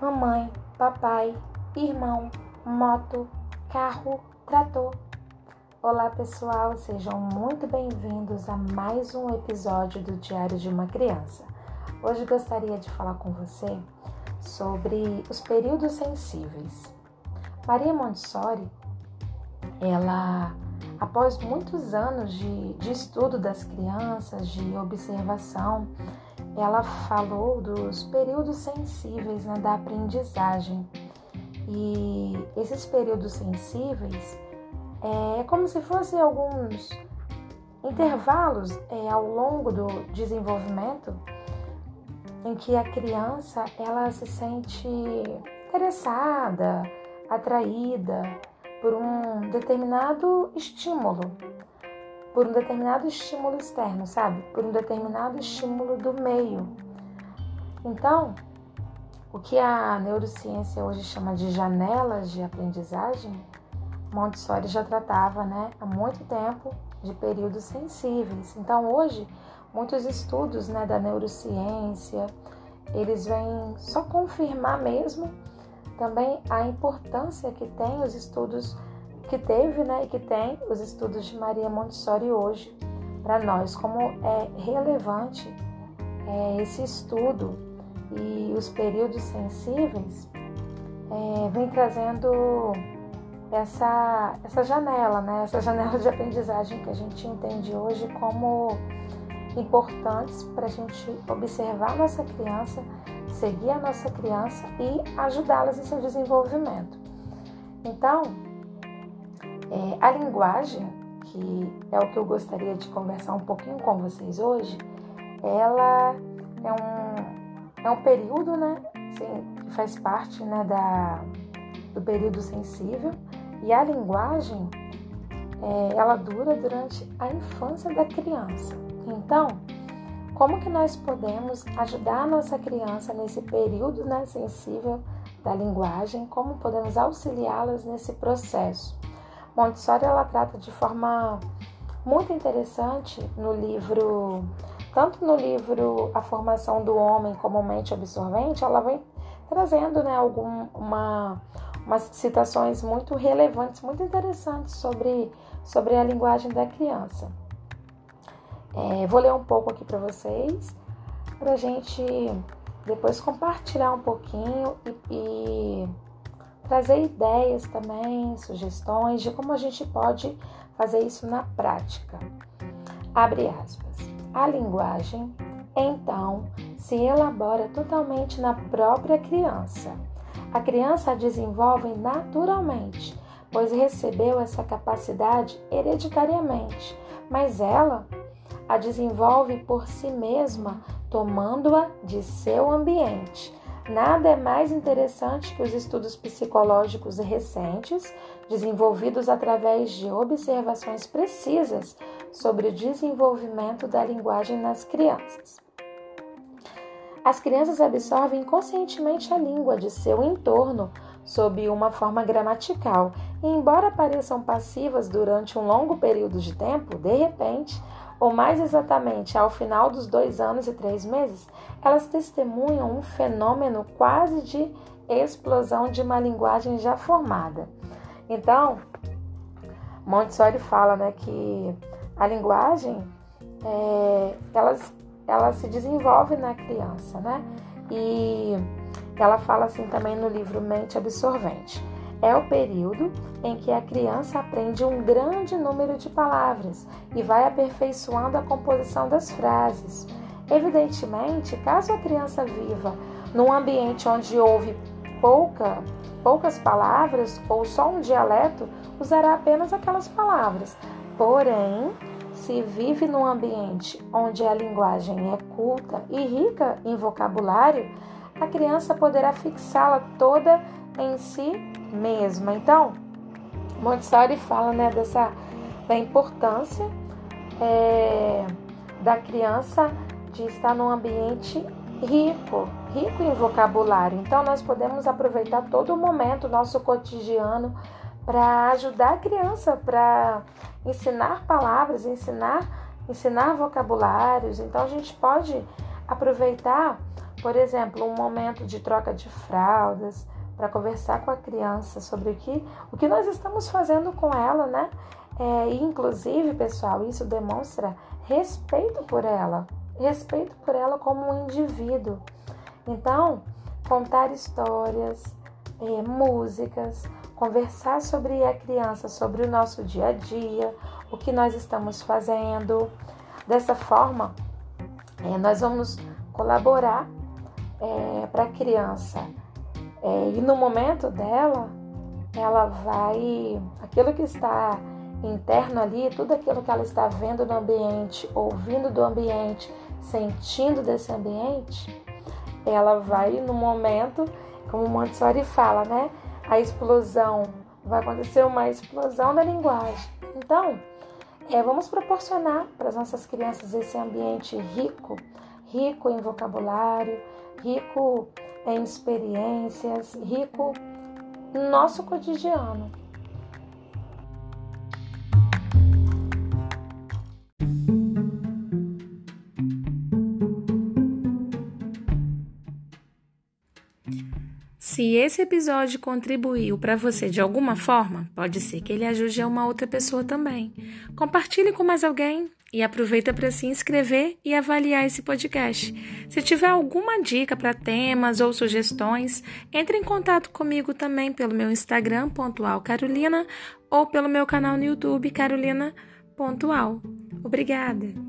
mamãe, papai, irmão, moto, carro, trator. Olá pessoal, sejam muito bem-vindos a mais um episódio do Diário de uma Criança. Hoje gostaria de falar com você sobre os períodos sensíveis. Maria Montessori, ela, após muitos anos de, de estudo das crianças, de observação, ela falou dos períodos sensíveis né, da aprendizagem. E esses períodos sensíveis é como se fossem alguns intervalos é, ao longo do desenvolvimento em que a criança ela se sente interessada, atraída por um determinado estímulo por um determinado estímulo externo, sabe? Por um determinado estímulo do meio. Então, o que a neurociência hoje chama de janelas de aprendizagem, Montessori já tratava, né, há muito tempo de períodos sensíveis. Então, hoje, muitos estudos, né, da neurociência, eles vêm só confirmar mesmo também a importância que tem os estudos que teve né, e que tem os estudos de Maria Montessori hoje para nós, como é relevante é, esse estudo e os períodos sensíveis é, vem trazendo essa, essa janela, né, essa janela de aprendizagem que a gente entende hoje como importantes para a gente observar a nossa criança, seguir a nossa criança e ajudá-las em seu desenvolvimento. Então, é, a linguagem, que é o que eu gostaria de conversar um pouquinho com vocês hoje, ela é um, é um período, né, assim, que faz parte né, da, do período sensível, e a linguagem, é, ela dura durante a infância da criança. Então, como que nós podemos ajudar a nossa criança nesse período né, sensível da linguagem? Como podemos auxiliá-las nesse processo? Montessori ela trata de forma muito interessante no livro, tanto no livro A Formação do Homem como Mente Absorvente, ela vem trazendo né, algum, uma, citações muito relevantes, muito interessantes sobre, sobre a linguagem da criança. É, vou ler um pouco aqui para vocês, para a gente depois compartilhar um pouquinho e, e trazer ideias também, sugestões de como a gente pode fazer isso na prática. Abre aspas. A linguagem, então, se elabora totalmente na própria criança. A criança a desenvolve naturalmente, pois recebeu essa capacidade hereditariamente, mas ela a desenvolve por si mesma, tomando-a de seu ambiente Nada é mais interessante que os estudos psicológicos recentes, desenvolvidos através de observações precisas sobre o desenvolvimento da linguagem nas crianças. As crianças absorvem conscientemente a língua de seu entorno sob uma forma gramatical, e embora pareçam passivas durante um longo período de tempo, de repente, ou mais exatamente ao final dos dois anos e três meses, elas testemunham um fenômeno quase de explosão de uma linguagem já formada. Então, Montessori fala né, que a linguagem é, ela, ela se desenvolve na criança, né? E ela fala assim também no livro Mente Absorvente é o período em que a criança aprende um grande número de palavras e vai aperfeiçoando a composição das frases. Evidentemente, caso a criança viva num ambiente onde houve pouca, poucas palavras ou só um dialeto, usará apenas aquelas palavras. Porém, se vive num ambiente onde a linguagem é culta e rica em vocabulário, a criança poderá fixá-la toda em si mesma. Então, Montessori fala né, dessa da importância é, da criança de estar num ambiente rico, rico em vocabulário. Então, nós podemos aproveitar todo o momento, nosso cotidiano, para ajudar a criança, para ensinar palavras, ensinar, ensinar vocabulários. Então, a gente pode aproveitar Por exemplo, um momento de troca de fraldas, para conversar com a criança sobre o que, o que nós estamos fazendo com ela, né? É, inclusive, pessoal, isso demonstra respeito por ela, respeito por ela como um indivíduo. Então, contar histórias, é, músicas, conversar sobre a criança, sobre o nosso dia a dia, o que nós estamos fazendo. Dessa forma, é, nós vamos colaborar é, para a criança é, e no momento dela, ela vai. Aquilo que está interno ali, tudo aquilo que ela está vendo no ambiente, ouvindo do ambiente, sentindo desse ambiente, ela vai no momento, como Montessori fala, né? A explosão, vai acontecer uma explosão da linguagem. Então, é, vamos proporcionar para as nossas crianças esse ambiente rico, rico em vocabulário, rico em experiências, rico no nosso cotidiano. Se esse episódio contribuiu para você de alguma forma, pode ser que ele ajude a uma outra pessoa também. Compartilhe com mais alguém e aproveita para se inscrever e avaliar esse podcast. Se tiver alguma dica para temas ou sugestões, entre em contato comigo também pelo meu Instagram pontual Carolina ou pelo meu canal no YouTube Carolina. Obrigada.